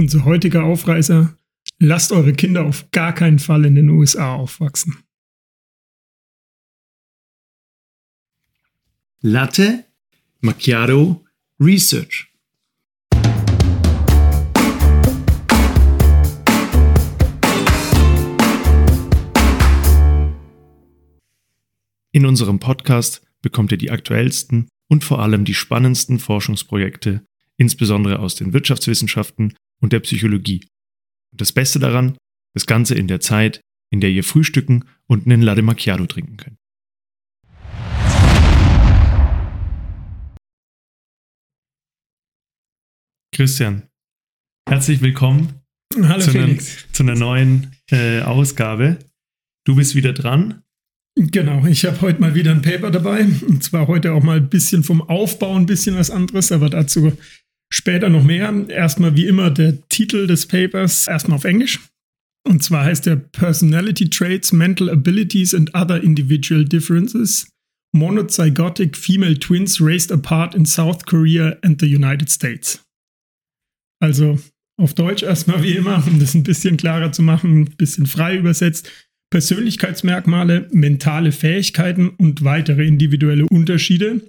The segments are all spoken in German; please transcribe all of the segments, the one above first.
Unser heutiger Aufreißer, lasst eure Kinder auf gar keinen Fall in den USA aufwachsen. Latte Macchiato Research. In unserem Podcast bekommt ihr die aktuellsten und vor allem die spannendsten Forschungsprojekte, insbesondere aus den Wirtschaftswissenschaften und der Psychologie. Und das Beste daran, das Ganze in der Zeit, in der ihr frühstücken und einen Latte Macchiato trinken könnt. Christian, herzlich willkommen Hallo zu, einer, Felix. zu einer neuen äh, Ausgabe. Du bist wieder dran. Genau, ich habe heute mal wieder ein Paper dabei. Und zwar heute auch mal ein bisschen vom Aufbau, ein bisschen was anderes, aber dazu später noch mehr. Erstmal wie immer der Titel des Papers, erstmal auf Englisch. Und zwar heißt der Personality Traits, Mental Abilities and Other Individual Differences. Monozygotic Female Twins Raised Apart in South Korea and the United States. Also auf Deutsch erstmal wie immer, um das ein bisschen klarer zu machen, ein bisschen frei übersetzt. Persönlichkeitsmerkmale, mentale Fähigkeiten und weitere individuelle Unterschiede.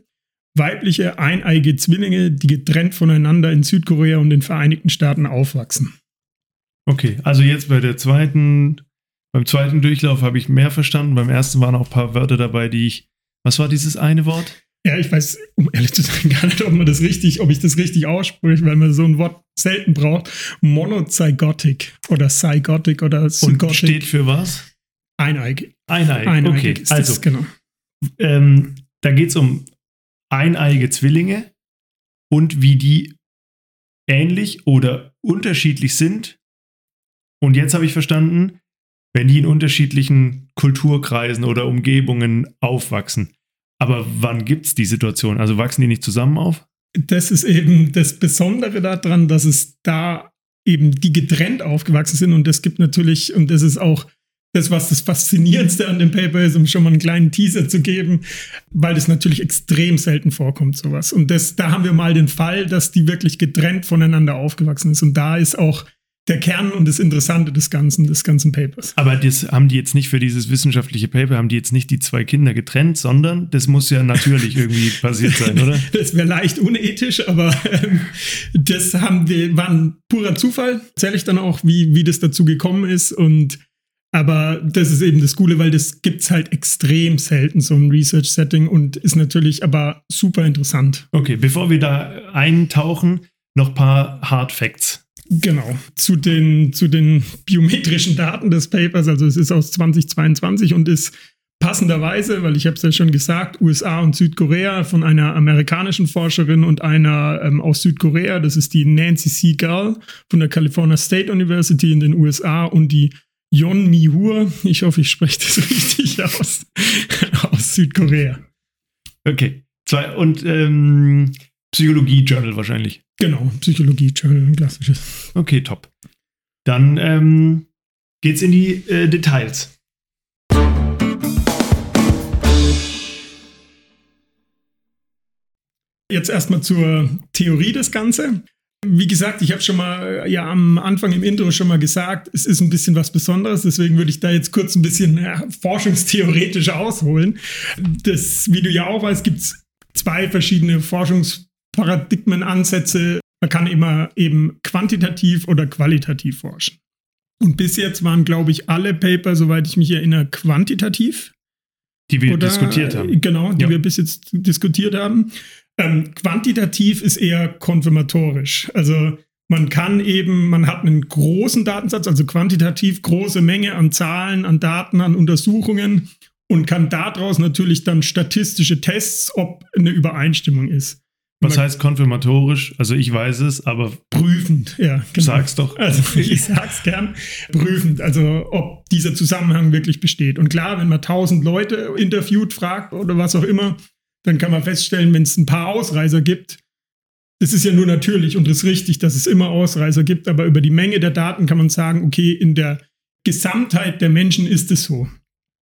Weibliche eineige Zwillinge, die getrennt voneinander in Südkorea und den Vereinigten Staaten aufwachsen. Okay, also jetzt bei der zweiten, beim zweiten Durchlauf habe ich mehr verstanden. Beim ersten waren auch ein paar Wörter dabei, die ich. Was war dieses eine Wort? Ja, ich weiß, um ehrlich zu sein, gar nicht, ob man das richtig, ob ich das richtig ausspreche, weil man so ein Wort selten braucht. Monozygotic oder Zygotic oder Und Zygotic. steht für was? eineig. Eineig. Eineigig okay, ist also genau. ähm, da geht es um eineige Zwillinge und wie die ähnlich oder unterschiedlich sind. Und jetzt habe ich verstanden, wenn die in unterschiedlichen Kulturkreisen oder Umgebungen aufwachsen. Aber wann gibt es die Situation? Also wachsen die nicht zusammen auf? das ist eben das Besondere daran, dass es da eben die getrennt aufgewachsen sind und das gibt natürlich, und das ist auch das, was das Faszinierendste an dem Paper ist, um schon mal einen kleinen Teaser zu geben, weil das natürlich extrem selten vorkommt, sowas. Und das, da haben wir mal den Fall, dass die wirklich getrennt voneinander aufgewachsen ist. Und da ist auch der Kern und das Interessante des Ganzen, des ganzen Papers. Aber das haben die jetzt nicht für dieses wissenschaftliche Paper, haben die jetzt nicht die zwei Kinder getrennt, sondern das muss ja natürlich irgendwie passiert sein, oder? Das wäre leicht unethisch, aber ähm, das haben wir, war ein purer Zufall. Erzähle ich dann auch, wie, wie das dazu gekommen ist. Und aber das ist eben das Coole, weil das gibt es halt extrem selten, so ein Research-Setting und ist natürlich aber super interessant. Okay, bevor wir da eintauchen, noch ein paar Hard Facts. Genau, zu den, zu den biometrischen Daten des Papers, also es ist aus 2022 und ist passenderweise, weil ich habe es ja schon gesagt, USA und Südkorea von einer amerikanischen Forscherin und einer ähm, aus Südkorea, das ist die Nancy Seagal von der California State University in den USA und die Yon Mi-hur, ich hoffe, ich spreche das richtig aus, aus Südkorea. Okay. Zwei, und ähm, Psychologie-Journal wahrscheinlich. Genau, Psychologie-Journal, ein klassisches. Okay, top. Dann ähm, geht's in die äh, Details. Jetzt erstmal zur Theorie des Ganzen. Wie gesagt, ich habe schon mal ja am Anfang im Intro schon mal gesagt, es ist ein bisschen was Besonderes, deswegen würde ich da jetzt kurz ein bisschen ja, forschungstheoretisch ausholen. Das, wie du ja auch weißt, gibt es zwei verschiedene Forschungsparadigmenansätze. Man kann immer eben quantitativ oder qualitativ forschen. Und bis jetzt waren, glaube ich, alle Paper, soweit ich mich erinnere, quantitativ. Die wir Oder- diskutiert haben. Genau, die Ja. wir bis jetzt diskutiert haben. Ähm, quantitativ ist eher konfirmatorisch. Also man kann eben, man hat einen großen Datensatz, also quantitativ große Menge an Zahlen, an Daten, an Untersuchungen und kann daraus natürlich dann statistische Tests, ob eine Übereinstimmung ist. Was heißt konfirmatorisch? Also ich weiß es, aber Prüfend, ja. Genau. sag's doch. Also ich sag's gern, prüfend, also ob dieser Zusammenhang wirklich besteht. Und klar, wenn man tausend Leute interviewt, fragt oder was auch immer, dann kann man feststellen, wenn es ein paar Ausreißer gibt, das ist ja nur natürlich und es ist richtig, dass es immer Ausreißer gibt, aber über die Menge der Daten kann man sagen, okay, in der Gesamtheit der Menschen ist es so.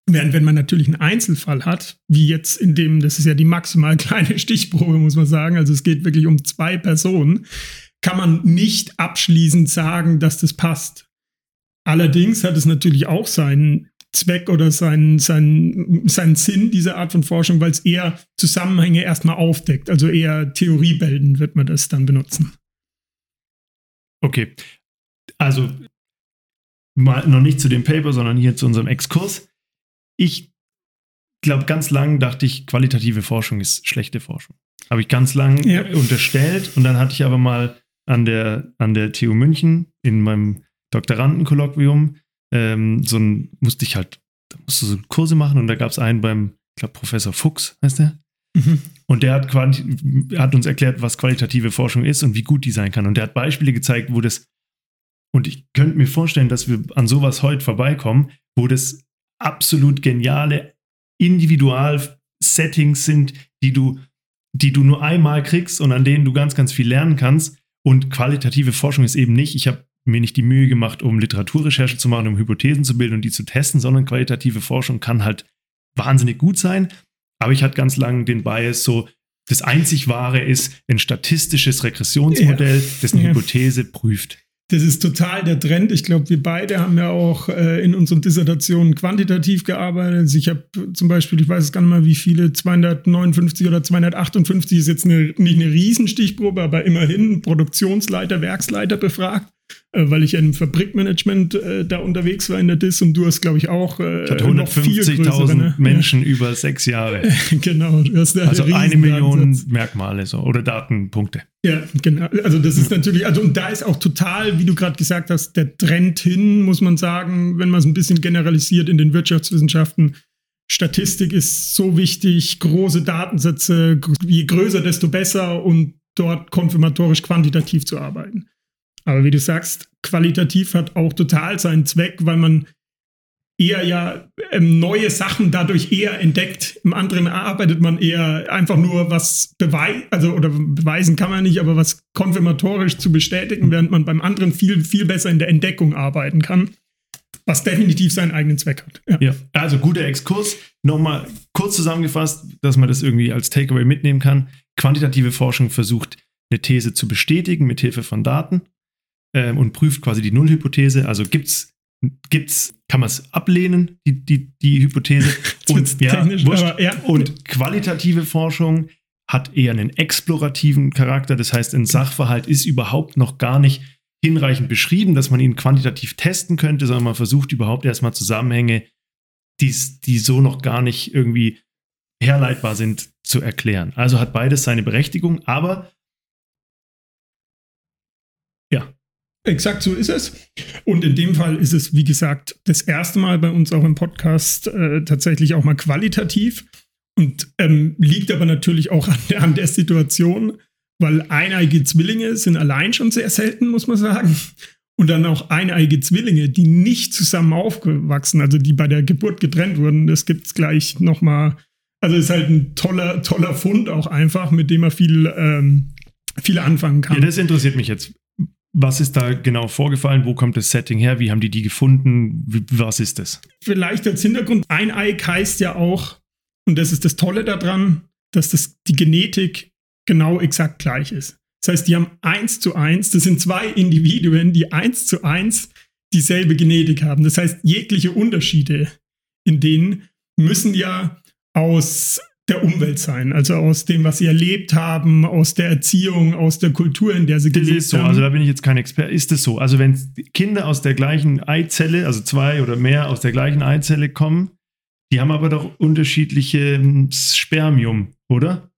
Während wenn man natürlich einen Einzelfall hat, wie jetzt in dem, das ist ja die maximal kleine Stichprobe, muss man sagen, also es geht wirklich um zwei Personen, kann man nicht abschließend sagen, dass das passt. Allerdings hat es natürlich auch seinen Zweck oder seinen, seinen, seinen Sinn, diese Art von Forschung, weil es eher Zusammenhänge erstmal aufdeckt. Also eher Theoriebildend wird man das dann benutzen. Okay. Also mal noch nicht zu dem Paper, sondern hier zu unserem Exkurs. Ich glaube, ganz lang dachte ich, qualitative Forschung ist schlechte Forschung. Habe ich ganz lang ja. unterstellt und dann hatte ich aber mal an der, an der TU München in meinem Doktorandenkolloquium ähm, so ein, musste ich halt, da musst du so Kurse machen und da gab es einen beim, ich glaube, Professor Fuchs heißt der. Mhm. Und der hat, hat uns erklärt, was qualitative Forschung ist und wie gut die sein kann. Und der hat Beispiele gezeigt, wo das, und ich könnte mir vorstellen, dass wir an sowas heute vorbeikommen, wo das absolut geniale Individual-Settings sind, die du, die du nur einmal kriegst und an denen du ganz, ganz viel lernen kannst. Und qualitative Forschung ist eben nicht, ich habe mir nicht die Mühe gemacht, um Literaturrecherche zu machen, um Hypothesen zu bilden und die zu testen, sondern qualitative Forschung kann halt wahnsinnig gut sein. Aber ich hatte ganz lange den Bias so, das einzig Wahre ist ein statistisches Regressionsmodell, ja. das eine ja. Hypothese prüft. Das ist total der Trend. Ich glaube, wir beide haben ja auch äh, in unseren Dissertationen quantitativ gearbeitet. Also ich habe zum Beispiel, ich weiß es gar nicht mal, wie viele, 259 oder 258 ist jetzt eine, nicht eine Riesenstichprobe, aber immerhin Produktionsleiter, Werksleiter befragt. Äh, weil ich im Fabrikmanagement äh, da unterwegs war in der DIS und du hast, glaube ich, auch äh, ich hatte 150.000 ne? Menschen ja. über sechs Jahre. genau. Du hast also eine Million Merkmale so, oder Datenpunkte. Ja, genau. Also das ist natürlich, also und da ist auch total, wie du gerade gesagt hast, der Trend hin, muss man sagen, wenn man es ein bisschen generalisiert in den Wirtschaftswissenschaften. Statistik ist so wichtig, große Datensätze, je größer, desto besser und dort konfirmatorisch quantitativ zu arbeiten. Aber wie du sagst, qualitativ hat auch total seinen Zweck, weil man eher ja ähm, neue Sachen dadurch eher entdeckt. Im anderen arbeitet man eher einfach nur was beweisen, also oder beweisen kann man nicht, aber was konfirmatorisch zu bestätigen, während man beim anderen viel, viel besser in der Entdeckung arbeiten kann. Was definitiv seinen eigenen Zweck hat. Ja, ja also guter Exkurs. Nochmal kurz zusammengefasst, dass man das irgendwie als Takeaway mitnehmen kann. Quantitative Forschung versucht, eine These zu bestätigen mit Hilfe von Daten ähm, und prüft quasi die Nullhypothese. Also gibt's gibt's, kann man es ablehnen, die, die, die Hypothese. Und, ja, wurscht, ja. und qualitative Forschung hat eher einen explorativen Charakter. Das heißt, ein Sachverhalt ist überhaupt noch gar nicht hinreichend beschrieben, dass man ihn quantitativ testen könnte, sondern man versucht überhaupt erstmal Zusammenhänge, die, die so noch gar nicht irgendwie herleitbar sind, zu erklären. Also hat beides seine Berechtigung, aber ja, Exakt so ist es. Und in dem Fall ist es, wie gesagt, das erste Mal bei uns auch im Podcast äh, tatsächlich auch mal qualitativ und ähm, liegt aber natürlich auch an der, an der Situation, weil eineige Zwillinge sind allein schon sehr selten, muss man sagen. Und dann auch eineige Zwillinge, die nicht zusammen aufgewachsen, also die bei der Geburt getrennt wurden, das gibt es gleich nochmal. Also ist halt ein toller, toller Fund auch einfach, mit dem man viel, ähm, viel anfangen kann. Ja, das interessiert mich jetzt. Was ist da genau vorgefallen? Wo kommt das Setting her? Wie haben die die gefunden? Was ist das? Vielleicht als Hintergrund, ein Eik heißt ja auch, und das ist das Tolle daran, dass das, die Genetik genau exakt gleich ist. Das heißt, die haben eins zu eins, das sind zwei Individuen, die eins zu eins dieselbe Genetik haben. Das heißt, jegliche Unterschiede in denen müssen ja aus der Umwelt sein, also aus dem, was sie erlebt haben, aus der Erziehung, aus der Kultur, in der sie das gelebt ist so, haben. Also da bin ich jetzt kein Experte. Ist es so? Also wenn Kinder aus der gleichen Eizelle, also zwei oder mehr aus der gleichen Eizelle kommen, die haben aber doch unterschiedliche Spermium, oder?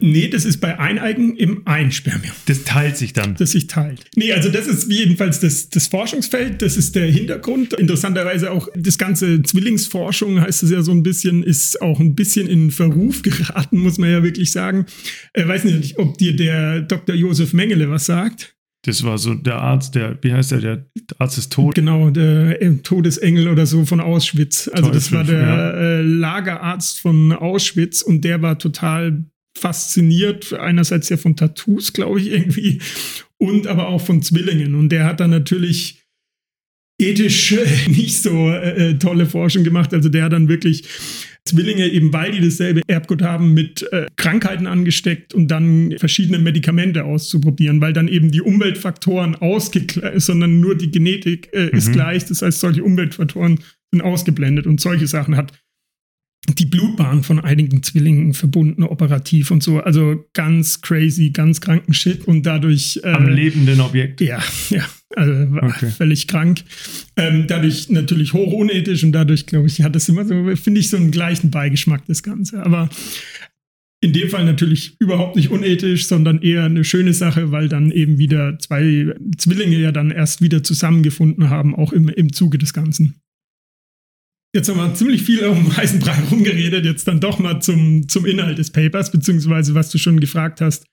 Nee, das ist bei Eineigen im Einspermium. Das teilt sich dann. Das sich teilt. Nee, also das ist jedenfalls das, das Forschungsfeld, das ist der Hintergrund. Interessanterweise auch das ganze Zwillingsforschung, heißt es ja so ein bisschen, ist auch ein bisschen in Verruf geraten, muss man ja wirklich sagen. Ich äh, weiß nicht, ob dir der Dr. Josef Mengele was sagt. Das war so der Arzt, der, wie heißt der, der Arzt ist tot. Genau, der Todesengel oder so von Auschwitz. Also Teufel, das war der ja. äh, Lagerarzt von Auschwitz und der war total fasziniert, einerseits ja von Tattoos, glaube ich, irgendwie, und aber auch von Zwillingen. Und der hat dann natürlich ethisch nicht so äh, äh, tolle Forschung gemacht. Also der hat dann wirklich Zwillinge, eben weil die dasselbe Erbgut haben, mit äh, Krankheiten angesteckt und dann verschiedene Medikamente auszuprobieren, weil dann eben die Umweltfaktoren ausgeglichen, sondern nur die Genetik äh, mhm. ist gleich. Das heißt, solche Umweltfaktoren sind ausgeblendet und solche Sachen hat die Blutbahn von einigen Zwillingen verbunden, operativ und so. Also ganz crazy, ganz kranken Shit und dadurch. Äh, Am lebenden Objekt. Ja, ja. Also war okay. völlig krank. Ähm, dadurch natürlich hoch unethisch und dadurch, glaube ich, hat das immer so, finde ich, so einen gleichen Beigeschmack, das Ganze. Aber in dem Fall natürlich überhaupt nicht unethisch, sondern eher eine schöne Sache, weil dann eben wieder zwei Zwillinge ja dann erst wieder zusammengefunden haben, auch im, im Zuge des Ganzen. Jetzt haben wir ziemlich viel um heißen Brei rumgeredet, jetzt dann doch mal zum, zum Inhalt des Papers, beziehungsweise was du schon gefragt hast,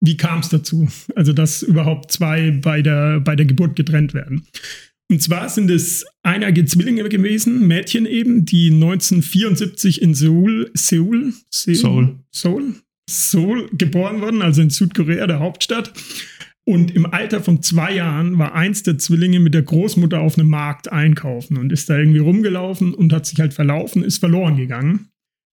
wie kam es dazu? Also, dass überhaupt zwei bei der, bei der Geburt getrennt werden. Und zwar sind es einige Zwillinge gewesen, Mädchen eben, die 1974 in Seoul, Seoul, Seoul, Seoul, Seoul geboren wurden, also in Südkorea, der Hauptstadt. Und im Alter von zwei Jahren war eins der Zwillinge mit der Großmutter auf einem Markt einkaufen und ist da irgendwie rumgelaufen und hat sich halt verlaufen, ist verloren gegangen.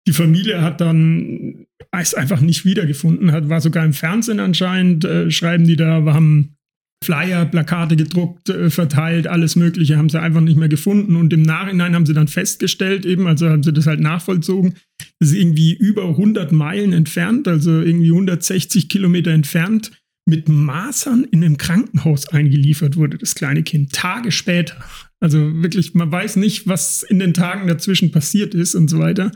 Die Familie hat dann es einfach nicht wiedergefunden, hat, war sogar im Fernsehen anscheinend, äh, schreiben die da, haben Flyer, Plakate gedruckt, äh, verteilt, alles Mögliche, haben sie einfach nicht mehr gefunden. Und im Nachhinein haben sie dann festgestellt, eben, also haben sie das halt nachvollzogen, das ist irgendwie über 100 Meilen entfernt, also irgendwie 160 Kilometer entfernt, mit Masern in einem Krankenhaus eingeliefert wurde, das kleine Kind, Tage später. Also wirklich, man weiß nicht, was in den Tagen dazwischen passiert ist und so weiter.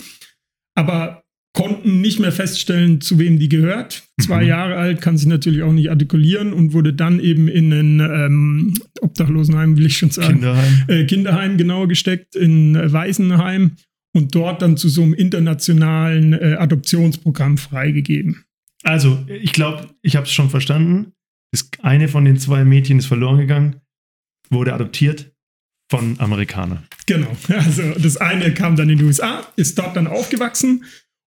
Aber konnten nicht mehr feststellen, zu wem die gehört. Zwei mhm. Jahre alt, kann sich natürlich auch nicht artikulieren und wurde dann eben in ein ähm, Obdachlosenheim, will ich schon sagen. Kinderheim. Äh, Kinderheim genau gesteckt, in äh, Waisenheim und dort dann zu so einem internationalen äh, Adoptionsprogramm freigegeben. Also, ich glaube, ich habe es schon verstanden. Das eine von den zwei Mädchen ist verloren gegangen, wurde adoptiert von Amerikanern. Genau. Also das eine kam dann in die USA, ist dort dann aufgewachsen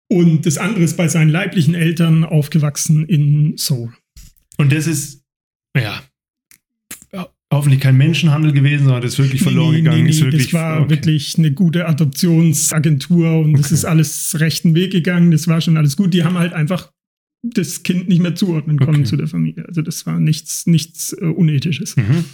und das andere ist bei seinen leiblichen Eltern aufgewachsen in Seoul. Und das ist, ja, hoffentlich kein Menschenhandel gewesen, sondern das ist wirklich verloren nee, nee, gegangen. Nee, ist wirklich, das war okay. wirklich eine gute Adoptionsagentur und okay. das ist alles rechten Weg gegangen. Das war schon alles gut. Die haben halt einfach das Kind nicht mehr zuordnen konnten okay. zu der Familie. Also das war nichts, nichts äh, Unethisches. Mhm.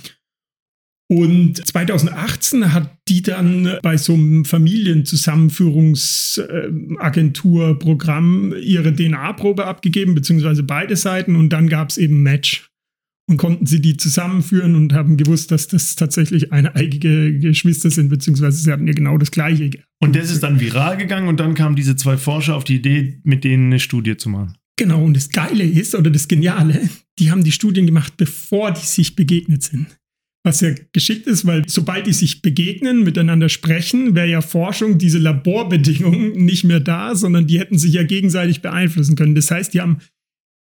Und 2018 hat die dann bei so einem Familienzusammenführungsagenturprogramm ihre DNA-Probe abgegeben, beziehungsweise beide Seiten. Und dann gab es eben Match. Und konnten sie die zusammenführen und haben gewusst, dass das tatsächlich eineigige Geschwister sind, beziehungsweise sie hatten ja genau das Gleiche. Und das ist dann viral gegangen und dann kamen diese zwei Forscher auf die Idee, mit denen eine Studie zu machen. Genau, und das Geile ist, oder das Geniale, die haben die Studien gemacht, bevor die sich begegnet sind. Was ja geschickt ist, weil sobald die sich begegnen, miteinander sprechen, wäre ja Forschung, diese Laborbedingungen nicht mehr da, sondern die hätten sich ja gegenseitig beeinflussen können. Das heißt, die haben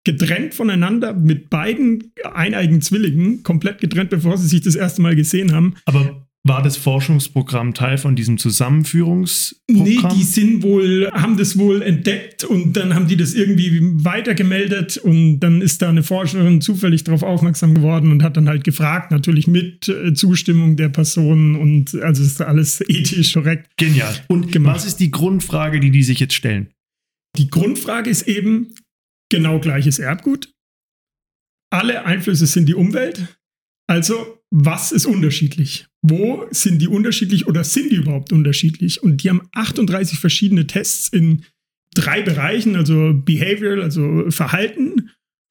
getrennt voneinander mit beiden eineigen Zwillingen, komplett getrennt, bevor sie sich das erste Mal gesehen haben. Aber war das Forschungsprogramm Teil von diesem Zusammenführungsprogramm? Nee, die sind wohl, haben das wohl entdeckt und dann haben die das irgendwie weitergemeldet und dann ist da eine Forscherin zufällig darauf aufmerksam geworden und hat dann halt gefragt, natürlich mit äh, Zustimmung der Person und also ist alles ethisch korrekt. Genial. Und gemacht. was ist die Grundfrage, die die sich jetzt stellen? Die Grundfrage ist eben genau gleiches Erbgut. Alle Einflüsse sind die Umwelt. Also, was ist unterschiedlich? Wo sind die unterschiedlich oder sind die überhaupt unterschiedlich? Und die haben 38 verschiedene Tests in drei Bereichen, also Behavioral, also Verhalten,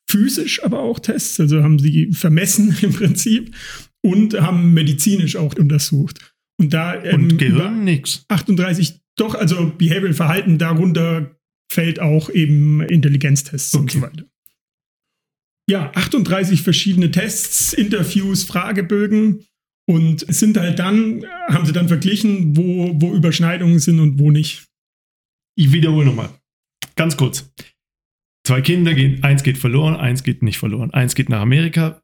physisch aber auch Tests, also haben sie vermessen im Prinzip und haben medizinisch auch untersucht. Und da ähm, und Gehirn nix. 38 doch, also Behavioral Verhalten darunter fällt auch eben Intelligenztests okay. und so weiter ja, 38 verschiedene Tests, Interviews, Fragebögen und sind halt dann, haben sie dann verglichen, wo, wo Überschneidungen sind und wo nicht. Ich wiederhole nochmal. Ganz kurz. Zwei Kinder gehen, eins geht verloren, eins geht nicht verloren. Eins geht nach Amerika,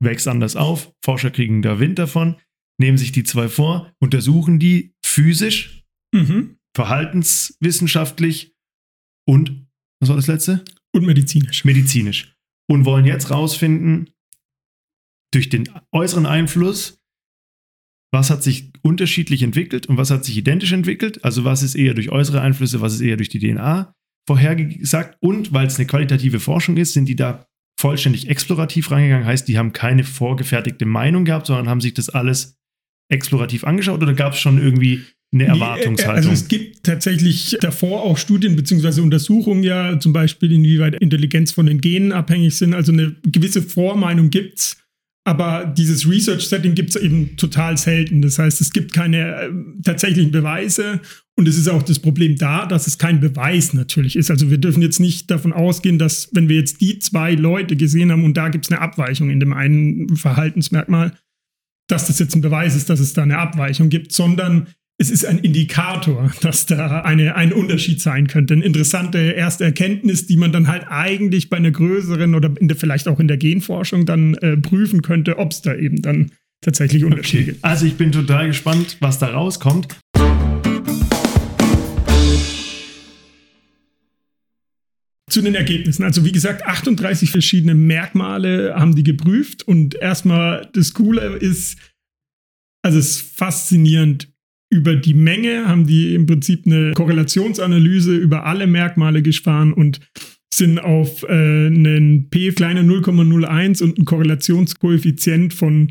wächst anders auf, Forscher kriegen da Wind davon, nehmen sich die zwei vor, untersuchen die physisch, mhm. verhaltenswissenschaftlich und, was war das letzte? Und medizinisch. Medizinisch und wollen jetzt rausfinden, durch den äußeren Einfluss, was hat sich unterschiedlich entwickelt und was hat sich identisch entwickelt. Also was ist eher durch äußere Einflüsse, was ist eher durch die DNA vorhergesagt. Und weil es eine qualitative Forschung ist, sind die da vollständig explorativ reingegangen. Heißt, die haben keine vorgefertigte Meinung gehabt, sondern haben sich das alles explorativ angeschaut oder gab es schon irgendwie eine Erwartungshaltung? also es gibt tatsächlich davor auch Studien bzw. Untersuchungen ja, zum Beispiel inwieweit Intelligenz von den Genen abhängig sind. Also eine gewisse Vormeinung gibt es. Aber dieses Research-Setting gibt es eben total selten. Das heißt, es gibt keine äh, tatsächlichen Beweise und es ist auch das Problem da, dass es kein Beweis natürlich ist. Also wir dürfen jetzt nicht davon ausgehen, dass wenn wir jetzt die zwei Leute gesehen haben und da gibt es eine Abweichung in dem einen Verhaltensmerkmal, dass das jetzt ein Beweis ist, dass es da eine Abweichung gibt, sondern es ist ein Indikator, dass da eine, ein Unterschied sein könnte. Eine interessante erste Erkenntnis, die man dann halt eigentlich bei einer größeren oder der, vielleicht auch in der Genforschung dann äh, prüfen könnte, ob es da eben dann tatsächlich Unterschiede okay. gibt. Also ich bin total gespannt, was da rauskommt. Zu den Ergebnissen. Also wie gesagt, 38 verschiedene Merkmale haben die geprüft und erstmal das Coole ist, also es ist faszinierend, über die Menge haben die im Prinzip eine Korrelationsanalyse über alle Merkmale gefahren und sind auf äh, einen P kleiner 0,01 und einen Korrelationskoeffizient von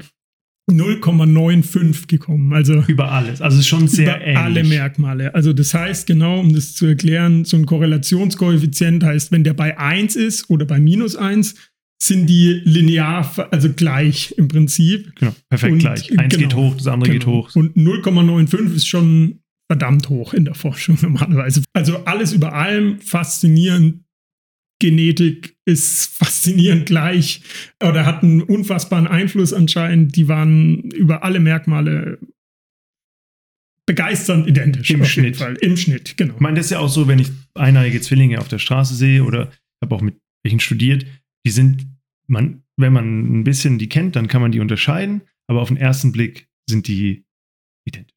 0,95 gekommen. Also über alles. Also schon sehr über ähnlich. alle Merkmale. Also das heißt genau, um das zu erklären, so ein Korrelationskoeffizient heißt, wenn der bei 1 ist oder bei minus 1, sind die linear, also gleich im Prinzip. Genau, perfekt und, gleich. Eins genau, geht hoch, das andere genau. geht hoch. Und 0,95 ist schon verdammt hoch in der Forschung normalerweise. Also alles über allem faszinierend. Genetik ist faszinierend gleich oder hat einen unfassbaren Einfluss anscheinend. Die waren über alle Merkmale begeisternd identisch. Im Schnitt. Im Schnitt, genau. Ich meine, das ist ja auch so, wenn ich eineige Zwillinge auf der Straße sehe oder habe auch mit welchen studiert, die sind man, wenn man ein bisschen die kennt, dann kann man die unterscheiden, aber auf den ersten Blick sind die identisch.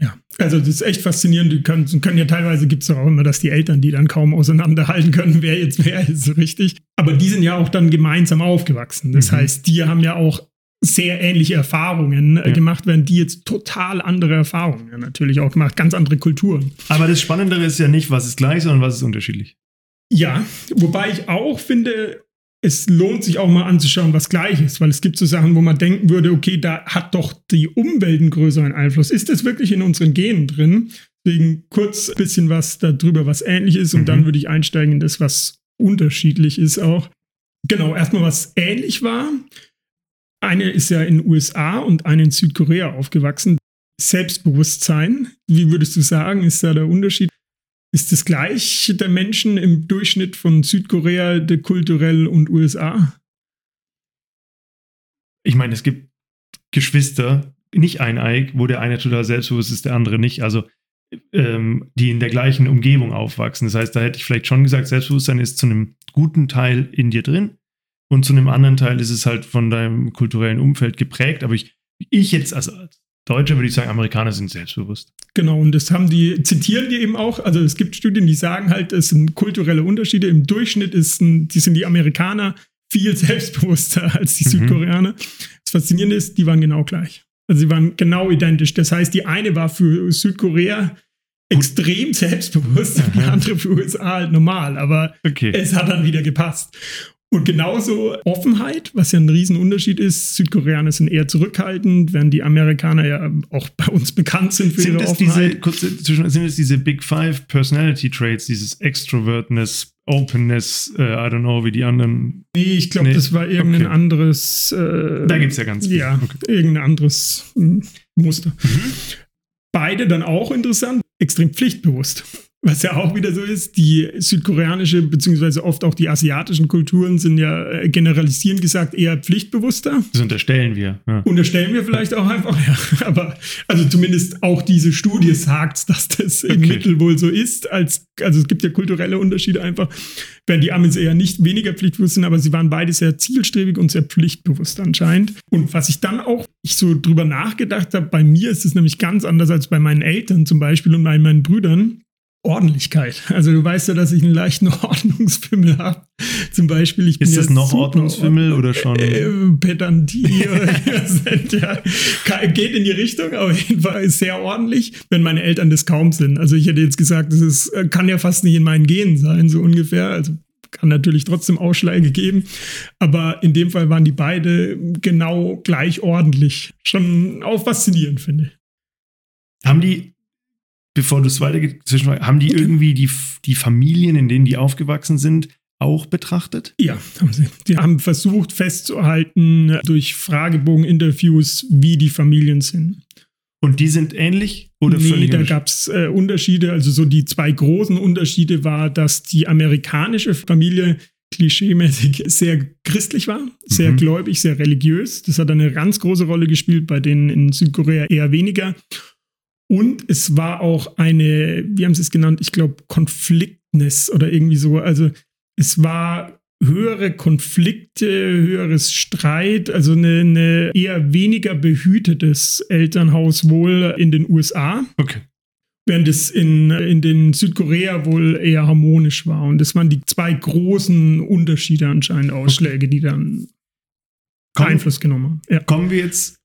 Ja, also das ist echt faszinierend. Die können, können ja teilweise gibt es auch immer, dass die Eltern die dann kaum auseinanderhalten können, wer jetzt wer ist, richtig. Aber die sind ja auch dann gemeinsam aufgewachsen. Das mhm. heißt, die haben ja auch sehr ähnliche Erfahrungen äh, ja. gemacht, während die jetzt total andere Erfahrungen ja, natürlich auch gemacht, ganz andere Kulturen. Aber das Spannendere ist ja nicht, was ist gleich, sondern was ist unterschiedlich. Ja, wobei ich auch finde, es lohnt sich auch mal anzuschauen, was gleich ist, weil es gibt so Sachen, wo man denken würde, okay, da hat doch die Umwelt einen größeren Einfluss. Ist das wirklich in unseren Genen drin? Deswegen kurz ein bisschen was darüber, was ähnlich ist und mhm. dann würde ich einsteigen in das, was unterschiedlich ist auch. Genau, erstmal was ähnlich war. Eine ist ja in den USA und eine in Südkorea aufgewachsen. Selbstbewusstsein, wie würdest du sagen, ist da der Unterschied? Ist das gleich der Menschen im Durchschnitt von Südkorea, der kulturell und USA? Ich meine, es gibt Geschwister, nicht eineig, wo der eine total selbstbewusst ist, der andere nicht. Also ähm, die in der gleichen Umgebung aufwachsen. Das heißt, da hätte ich vielleicht schon gesagt, Selbstbewusstsein ist zu einem guten Teil in dir drin und zu einem anderen Teil ist es halt von deinem kulturellen Umfeld geprägt. Aber ich, ich jetzt, also als Deutsche würde ich sagen, Amerikaner sind selbstbewusst. Genau, und das haben die, zitieren die eben auch. Also es gibt Studien, die sagen halt, es sind kulturelle Unterschiede. Im Durchschnitt ist ein, die sind die Amerikaner viel selbstbewusster als die mhm. Südkoreaner. Das Faszinierende ist, die waren genau gleich. Also sie waren genau identisch. Das heißt, die eine war für Südkorea extrem selbstbewusst, die andere für USA halt normal. Aber okay. es hat dann wieder gepasst. Und genauso Offenheit, was ja ein Riesenunterschied ist. Südkoreaner sind eher zurückhaltend, während die Amerikaner ja auch bei uns bekannt sind für sind ihre Offenheit. Diese, kurz, sind es diese Big Five Personality Traits, dieses Extrovertness, Openness, äh, I don't know, wie die anderen. Nee, ich glaube, nee. das war irgendein okay. anderes. Äh, da gibt es ja ganz viel. Ja, okay. irgendein anderes hm, Muster. Mhm. Beide dann auch interessant, extrem pflichtbewusst. Was ja auch wieder so ist, die südkoreanische beziehungsweise oft auch die asiatischen Kulturen sind ja äh, generalisierend gesagt eher pflichtbewusster. Das unterstellen wir. Ja. Unterstellen wir vielleicht auch einfach, ja. Aber also zumindest auch diese Studie sagt, dass das okay. im Mittel wohl so ist. Als, also es gibt ja kulturelle Unterschiede einfach, während die Amis eher nicht weniger pflichtbewusst sind, aber sie waren beide sehr zielstrebig und sehr pflichtbewusst anscheinend. Und was ich dann auch ich so drüber nachgedacht habe, bei mir ist es nämlich ganz anders als bei meinen Eltern zum Beispiel und bei meinen Brüdern Ordentlichkeit. Also du weißt ja, dass ich einen leichten Ordnungsfimmel habe. Zum Beispiel, ich bin Ist das noch Ordnungsfimmel oder schon? Äh, Pedantie oder ja, geht in die Richtung, aber jedenfalls sehr ordentlich, wenn meine Eltern das kaum sind. Also ich hätte jetzt gesagt, das ist, äh, kann ja fast nicht in meinen Genen sein, so ungefähr. Also kann natürlich trotzdem Ausschläge geben, aber in dem Fall waren die beide genau gleich ordentlich. Schon auch faszinierend, finde ich. Haben die, bevor du es weitergeht, zwischenfrage, haben die irgendwie die, die Familien, in denen die aufgewachsen sind, auch betrachtet? Ja, haben sie. Die haben versucht festzuhalten durch Fragebogen-Interviews, wie die Familien sind. Und die sind ähnlich oder nee, völlig da gab es äh, Unterschiede. Also so die zwei großen Unterschiede war, dass die amerikanische Familie klischeemäßig sehr christlich war, sehr Mhm. gläubig, sehr religiös. Das hat eine ganz große Rolle gespielt, bei denen in Südkorea eher weniger. Und es war auch eine, wie haben sie es genannt? Ich glaube, Konfliktness oder irgendwie so. Also es war höhere Konflikte, höheres Streit, also eine, eine eher weniger behütetes Elternhaus wohl in den USA, Okay. während es in, in den Südkorea wohl eher harmonisch war. Und das waren die zwei großen Unterschiede anscheinend, Ausschläge, die dann Komm, Einfluss genommen haben. Ja. kommen wir jetzt,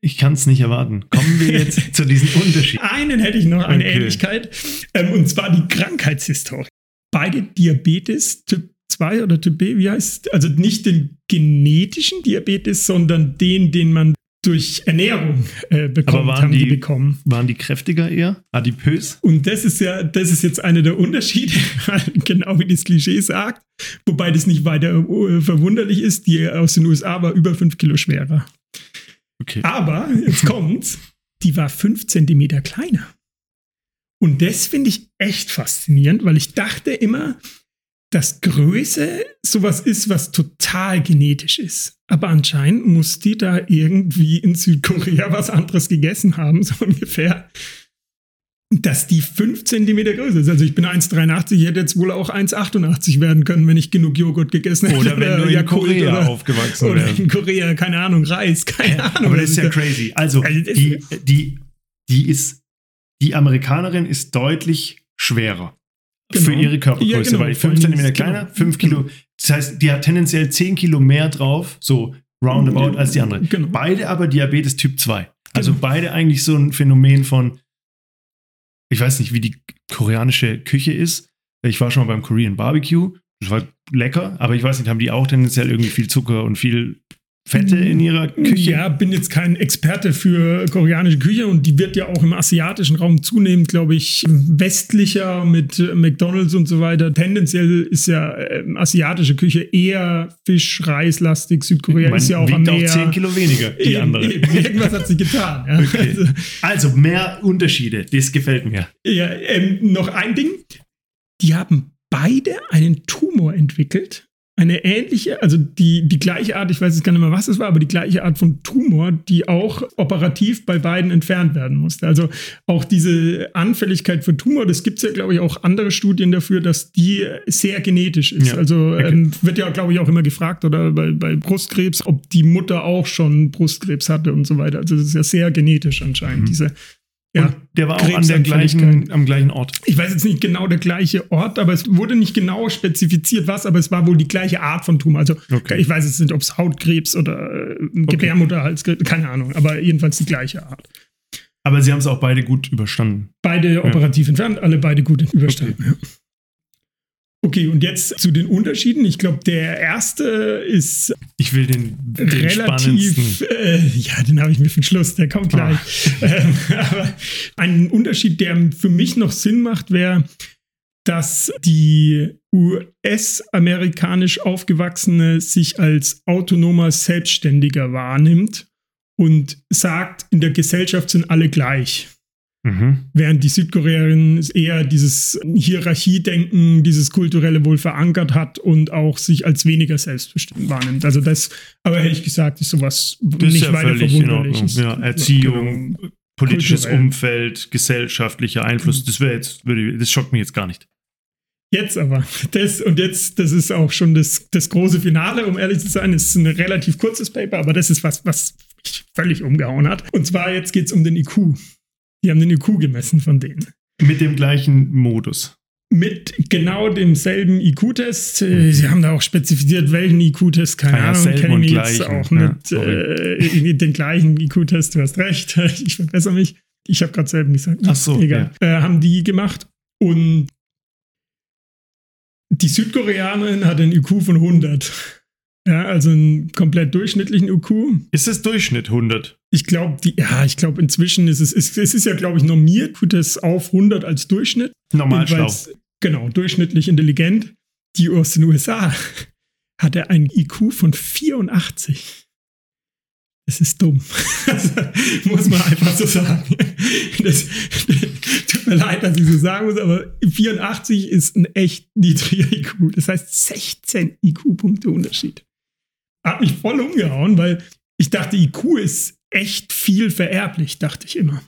ich, kann es nicht erwarten, kommen wir jetzt zu diesem Unterschied. Einen hätte ich noch, eine Okay. Ähnlichkeit, ähm, und zwar die Krankheitshistorie. Beide Diabetes Typ 2 oder Typ B, wie heißt es? Also nicht den genetischen Diabetes, sondern den, den man durch Ernährung äh, bekommt, Aber waren die, die- bekommen. Waren die kräftiger eher? Adipös? Und das ist ja, das ist jetzt einer der Unterschiede, genau wie das Klischee sagt, wobei das nicht weiter äh, verwunderlich ist. Die aus den USA war über 5 Kilo schwerer. Okay. Aber jetzt kommt's, die war 5 Zentimeter kleiner. Und das finde ich echt faszinierend, weil ich dachte immer, dass Größe sowas ist, was total genetisch ist. Aber anscheinend muss die da irgendwie in Südkorea was anderes gegessen haben, so ungefähr. Dass die 5 Zentimeter größer ist. Also ich bin 1,83, ich hätte jetzt wohl auch 1,88 werden können, wenn ich genug Joghurt gegessen hätte. Oder wenn du in Korea oder- aufgewachsen oder wärst. in Korea, keine Ahnung, Reis, keine Ahnung. Aber das ist ja crazy. Also, Also die, die, die ist, die Amerikanerin ist deutlich schwerer Genau. für ihre Körpergröße, Ja, genau. weil Vor 5 allem Zentimeter ist- kleiner, genau. 5 Kilo. Das heißt, die hat tendenziell 10 Kilo mehr drauf, so roundabout, als die andere. Genau. Beide aber Diabetes Typ 2. Also Genau. beide eigentlich so ein Phänomen von, ich weiß nicht, wie die koreanische Küche ist. Ich war schon mal beim Korean Barbecue. Das war lecker, aber ich weiß nicht, haben die auch tendenziell irgendwie viel Zucker und viel Fette in ihrer Küche? Ja, bin jetzt kein Experte für koreanische Küche und die wird ja auch im asiatischen Raum zunehmend, glaube ich, westlicher mit äh, McDonalds und so weiter. Tendenziell ist ja ähm, asiatische Küche eher Fisch, Reislastig. Südkorea Man ist ja auch am Meer. auch 10 Kilo weniger, die Eben, andere. eben. Irgendwas hat sie getan. Ja. Okay. Also, Also mehr Unterschiede, das gefällt mir. Ja, ähm, noch ein Ding. Die haben beide einen Tumor entwickelt. Eine ähnliche, also die, die gleiche Art, ich weiß jetzt gar nicht mehr, was es war, aber die gleiche Art von Tumor, die auch operativ bei beiden entfernt werden musste. Also auch diese Anfälligkeit für Tumor, das gibt es ja, glaube ich, auch andere Studien dafür, dass die sehr genetisch ist. Ja, Also okay. ähm, wird ja, glaube ich, auch immer gefragt oder bei, bei Brustkrebs, ob die Mutter auch schon Brustkrebs hatte und so weiter. Also das ist ja sehr genetisch anscheinend, Mhm. diese ja, Und der war auch an der gleichen, am gleichen Ort. ich weiß jetzt nicht genau der gleiche Ort, aber es wurde nicht genau spezifiziert, was, aber es war wohl die gleiche Art von Tumor. Also Okay. ich weiß jetzt nicht, ob es Hautkrebs oder äh, Gebärmutterhalskrebs, keine Ahnung, aber jedenfalls die gleiche Art. Aber sie haben es auch beide gut überstanden. Beide operativ entfernt, alle beide gut überstanden. Ja. Okay, und jetzt zu den Unterschieden. Ich glaube, der erste ist Ich will den, den relativ, äh, ja, den habe ich mir für den Schluss, der kommt gleich. Ähm, aber ein Unterschied, der für mich noch Sinn macht, wäre, dass die US-amerikanisch aufgewachsene sich als autonomer Selbstständiger wahrnimmt und sagt, in der Gesellschaft sind alle gleich. Mhm. Während die Südkoreanerin eher dieses Hierarchiedenken, dieses kulturelle wohl verankert hat und auch sich als weniger selbstbestimmt wahrnimmt. Also das, aber hätte ich gesagt, ist sowas Das nicht ja weiter verwunderlich. Ordnung. Ja, Erziehung, Genau. politisches Kulturell. Umfeld, gesellschaftlicher Einfluss. Das wäre jetzt, würde, das schockt mich jetzt gar nicht. Jetzt aber, das und jetzt, das ist auch schon das, das große Finale, um ehrlich zu sein. Es ist ein relativ kurzes Paper, aber das ist was, was mich völlig umgehauen hat. Und zwar jetzt geht es um den IQ. Die haben den IQ gemessen von denen. Mit dem gleichen Modus. Mit genau demselben IQ-Test. Äh, Sie haben da auch spezifiziert, welchen IQ-Test, keine Ah ja, Ahnung, kenne und ich jetzt gleichen. auch Ja, mit äh, den gleichen IQ-Test, du hast recht, ich verbessere mich. Ich habe gerade selben gesagt. Ach so, Egal. Äh, haben die gemacht und die Südkoreanerin hat einen IQ von 100. Ja, also einen komplett durchschnittlichen IQ. Ist es Durchschnitt 100? Ich glaube, die, ja, ich glaube, inzwischen ist es, ist, es ist ja, glaube ich, normiert, tut es auf 100 als Durchschnitt. Normal schlau. Genau, durchschnittlich intelligent. Die aus den USA hatte einen IQ von 84. Das ist dumm. Also, muss man einfach so sagen. Das, tut mir leid, dass ich so sagen muss, aber 84 ist ein echt niedriger IQ. Das heißt 16 IQ-Punkte Unterschied. Hat mich voll umgehauen, weil ich dachte, IQ ist echt viel vererblich, dachte ich immer.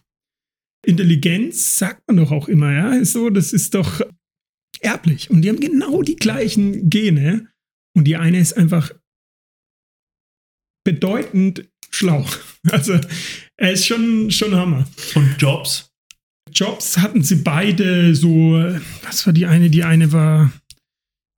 Intelligenz sagt man doch auch immer, ja, ist so, das ist doch erblich. Und die haben genau die gleichen Gene. Und die eine ist einfach bedeutend schlau. Also, er ist schon, schon Hammer. Und Jobs? Jobs hatten sie beide so, was war die eine? Die eine war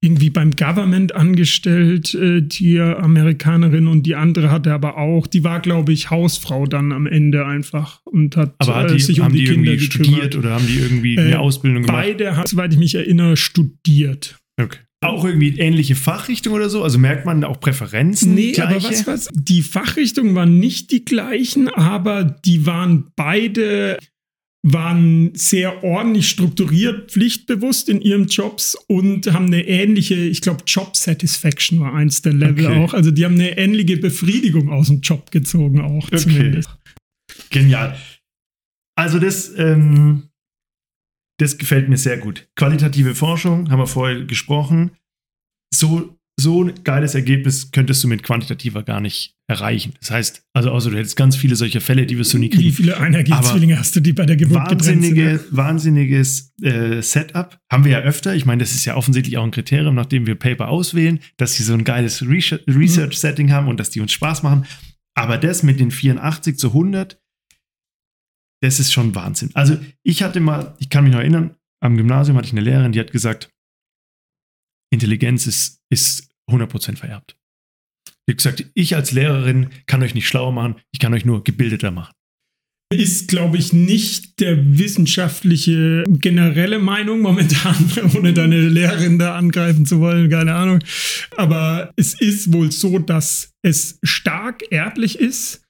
irgendwie beim Government angestellt, äh, die Amerikanerin, und die andere hatte aber auch, die war, glaube ich, Hausfrau dann am Ende einfach und hat, Aber hat äh, die, sich um die, die Kinder irgendwie gekümmert. studiert oder haben die irgendwie Äh, eine Ausbildung gemacht? Beide haben, soweit ich mich erinnere, studiert. Okay. Auch irgendwie ähnliche Fachrichtung oder so? Also merkt man auch Präferenzen? Nee, aber gleiche? was, was? Die Fachrichtungen waren nicht die gleichen, aber die waren beide waren sehr ordentlich strukturiert, pflichtbewusst in ihren Jobs und haben eine ähnliche, ich glaube, Job Satisfaction war eins der Level Okay. auch. Also die haben eine ähnliche Befriedigung aus dem Job gezogen auch Okay. zumindest. Genial. Also das, ähm, das gefällt mir sehr gut. Qualitative Forschung, haben wir vorher gesprochen. So, so ein geiles Ergebnis könntest du mit quantitativer gar nicht erreichen. Das heißt, also außer du hättest ganz viele solcher Fälle, die wirst du nie Wie kriegen. viele Einergie-Zwillinge hast du, die bei der Geburt getrennt sind? Wahnsinnige, wahnsinniges äh, Setup. Haben wir ja öfter. Ich meine, das ist ja offensichtlich auch ein Kriterium, nachdem wir Paper auswählen, dass sie so ein geiles Research- Research-Setting haben und dass die uns Spaß machen. Aber das mit den 84 zu 100, das ist schon Wahnsinn. Also ich hatte mal, ich kann mich noch erinnern, am Gymnasium hatte ich eine Lehrerin, die hat gesagt, Intelligenz ist, ist 100% vererbt. Hat gesagt, ich als Lehrerin kann euch nicht schlauer machen, ich kann euch nur gebildeter machen. Ist, glaube ich, nicht der wissenschaftliche generelle Meinung momentan, ohne deine Lehrerin da angreifen zu wollen, keine Ahnung. Aber es ist wohl so, dass es stark erblich ist,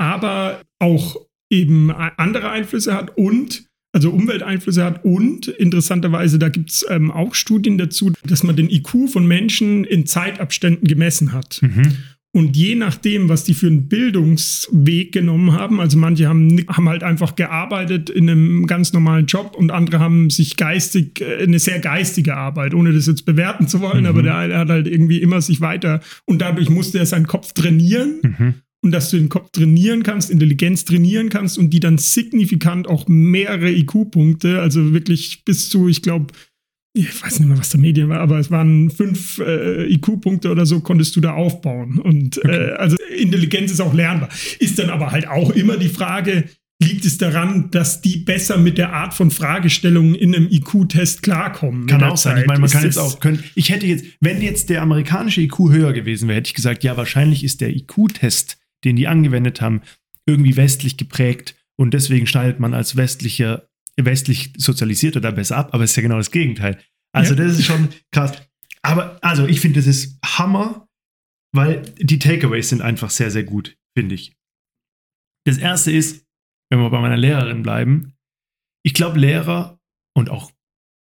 aber auch eben andere Einflüsse hat und also Umwelteinflüsse hat und interessanterweise, da gibt es ähm, auch Studien dazu, dass man den IQ von Menschen in Zeitabständen gemessen hat. Mhm. Und je nachdem, was die für einen Bildungsweg genommen haben, also manche haben, haben halt einfach gearbeitet in einem ganz normalen Job und andere haben sich geistig, äh, eine sehr geistige Arbeit, ohne das jetzt bewerten zu wollen, Mhm. aber der eine hat halt irgendwie immer sich weiter und dadurch musste er seinen Kopf trainieren Mhm. Und dass du den Kopf trainieren kannst, Intelligenz trainieren kannst und die dann signifikant auch mehrere IQ-Punkte, also wirklich bis zu, ich glaube, ich weiß nicht mehr, was der Medien war, aber es waren fünf äh, IQ-Punkte oder so, konntest du da aufbauen. Und äh, also Intelligenz ist auch lernbar. Ist dann aber halt auch immer die Frage, liegt es daran, dass die besser mit der Art von Fragestellungen in einem IQ-Test klarkommen? Kann auch sein. Zeit? Ich meine, man Ist kann jetzt auch können. Ich hätte jetzt, wenn jetzt der amerikanische IQ höher gewesen wäre, hätte ich gesagt, ja, wahrscheinlich ist der IQ-Test, den die angewendet haben, irgendwie westlich geprägt und deswegen schneidet man als westlicher, westlich sozialisierter da besser ab, aber es ist ja genau das Gegenteil. Also, Ja. das ist schon krass. Aber, also, ich finde, das ist Hammer, weil die Takeaways sind einfach sehr, sehr gut, finde ich. Das erste ist, wenn wir bei meiner Lehrerin bleiben, ich glaube, Lehrer und auch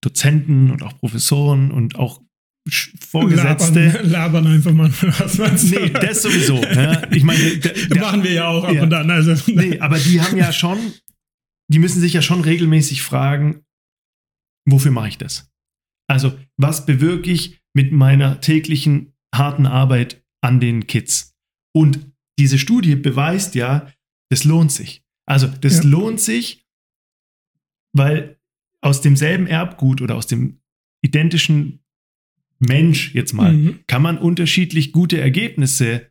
Dozenten und auch Professoren und auch Vorgesetzte. Labern, labern einfach mal, was du? Nee, das sowieso. Ja. Ich meine, der, der, machen wir ja auch ab Ja. und an. Also, nee, aber die haben ja schon, die müssen sich ja schon regelmäßig fragen, wofür mache ich das? Also, was bewirke ich mit meiner täglichen harten Arbeit an den Kids? Und diese Studie beweist ja, das lohnt sich. Also, das Ja. lohnt sich, weil aus demselben Erbgut oder aus dem identischen Mensch jetzt mal Mhm. kann man unterschiedlich gute Ergebnisse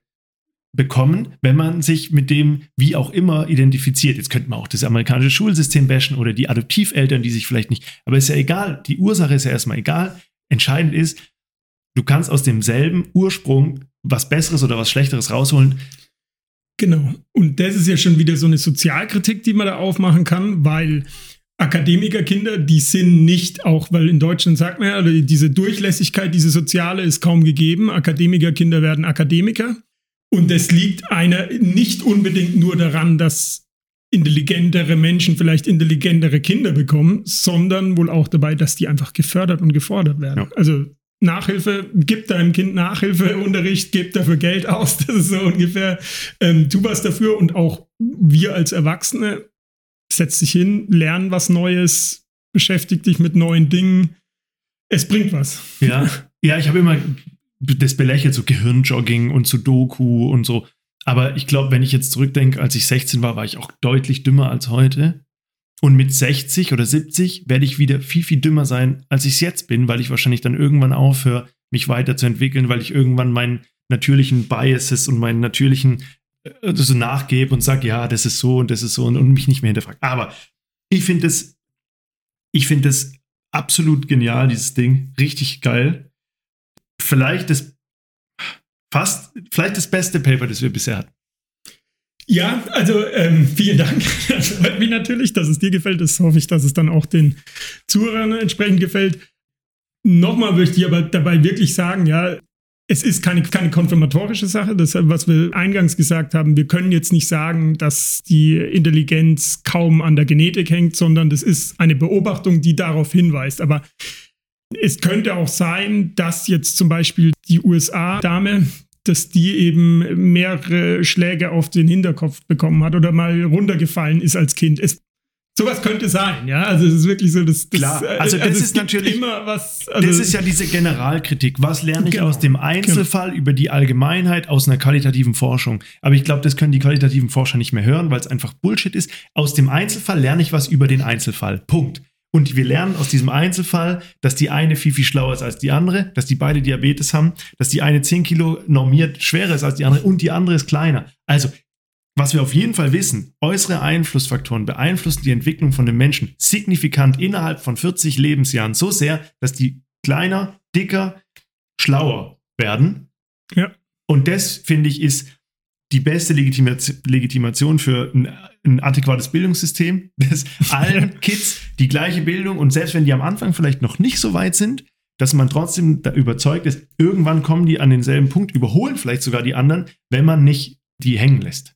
bekommen, wenn man sich mit dem wie auch immer identifiziert. Jetzt könnte man auch das amerikanische Schulsystem bashen oder die Adoptiveltern, die sich vielleicht nicht. Aber ist ja egal. Die Ursache ist ja erstmal egal. Entscheidend ist, du kannst aus demselben Ursprung was Besseres oder was Schlechteres rausholen. Genau. Und das ist ja schon wieder so eine Sozialkritik, die man da aufmachen kann, weil Akademikerkinder, die sind nicht auch, weil in Deutschland sagt man ja, diese Durchlässigkeit, diese soziale ist kaum gegeben. Akademikerkinder werden Akademiker. Und es liegt einer nicht unbedingt nur daran, dass intelligentere Menschen vielleicht intelligentere Kinder bekommen, sondern wohl auch dabei, dass die einfach gefördert und gefordert werden. Ja. Also Nachhilfe, gib deinem Kind Nachhilfeunterricht, gib dafür Geld aus, das ist so ungefähr, ähm, tu was dafür und auch wir als Erwachsene, setz dich hin, lern was Neues, beschäftig dich mit neuen Dingen. Es bringt was. Ja, ja ich habe immer das belächelt, so Gehirnjogging und Sudoku und so. Aber ich glaube, wenn ich jetzt zurückdenke, als ich 16 war, war ich auch deutlich dümmer als heute. Und mit 60 oder 70 werde ich wieder viel, viel dümmer sein, als ich es jetzt bin, weil ich wahrscheinlich dann irgendwann aufhöre, mich weiterzuentwickeln, weil ich irgendwann meinen natürlichen Biases und meinen natürlichen äh, so nachgebe und sage, ja, das ist so und das ist so und, und mich nicht mehr hinterfrage. Aber ich finde es, ich finde es absolut genial, dieses Ding. Richtig geil. Vielleicht das fast, vielleicht das beste Paper, das wir bisher hatten. Ja, also ähm, vielen Dank. Das freut mich natürlich, dass es dir gefällt. Das hoffe ich, dass es dann auch den Zuhörern entsprechend gefällt. Nochmal möchte ich aber dabei wirklich sagen, ja, es ist keine, keine konfirmatorische Sache. Das, was wir eingangs gesagt haben, wir können jetzt nicht sagen, dass die Intelligenz kaum an der Genetik hängt, sondern das ist eine Beobachtung, die darauf hinweist. Aber es könnte auch sein, dass jetzt zum Beispiel die USA-Dame, dass die eben mehrere Schläge auf den Hinterkopf bekommen hat oder mal runtergefallen ist als Kind. Es, sowas könnte sein, ja. Also es ist wirklich so, dass das, Klar, also das also ist natürlich immer was. Also das ist ja diese Generalkritik. Was lerne ich genau, aus dem Einzelfall genau. über die Allgemeinheit aus einer qualitativen Forschung? Aber ich glaube, das können die qualitativen Forscher nicht mehr hören, weil es einfach Bullshit ist. Aus dem Einzelfall lerne ich was über den Einzelfall. Punkt. Und wir lernen aus diesem Einzelfall, dass die eine viel, viel schlauer ist als die andere, dass die beide Diabetes haben, dass die eine 10 Kilo normiert schwerer ist als die andere und die andere ist kleiner. Also, was wir auf jeden Fall wissen, äußere Einflussfaktoren beeinflussen die Entwicklung von den Menschen signifikant innerhalb von 40 Lebensjahren so sehr, dass die kleiner, dicker, schlauer werden. Ja. Und das, finde ich, ist die beste Legitimation für ein, ein, adäquates Bildungssystem, dass allen Kids die gleiche Bildung und selbst wenn die am Anfang vielleicht noch nicht so weit sind, dass man trotzdem überzeugt ist, irgendwann kommen die an denselben Punkt, überholen vielleicht sogar die anderen, wenn man nicht die hängen lässt.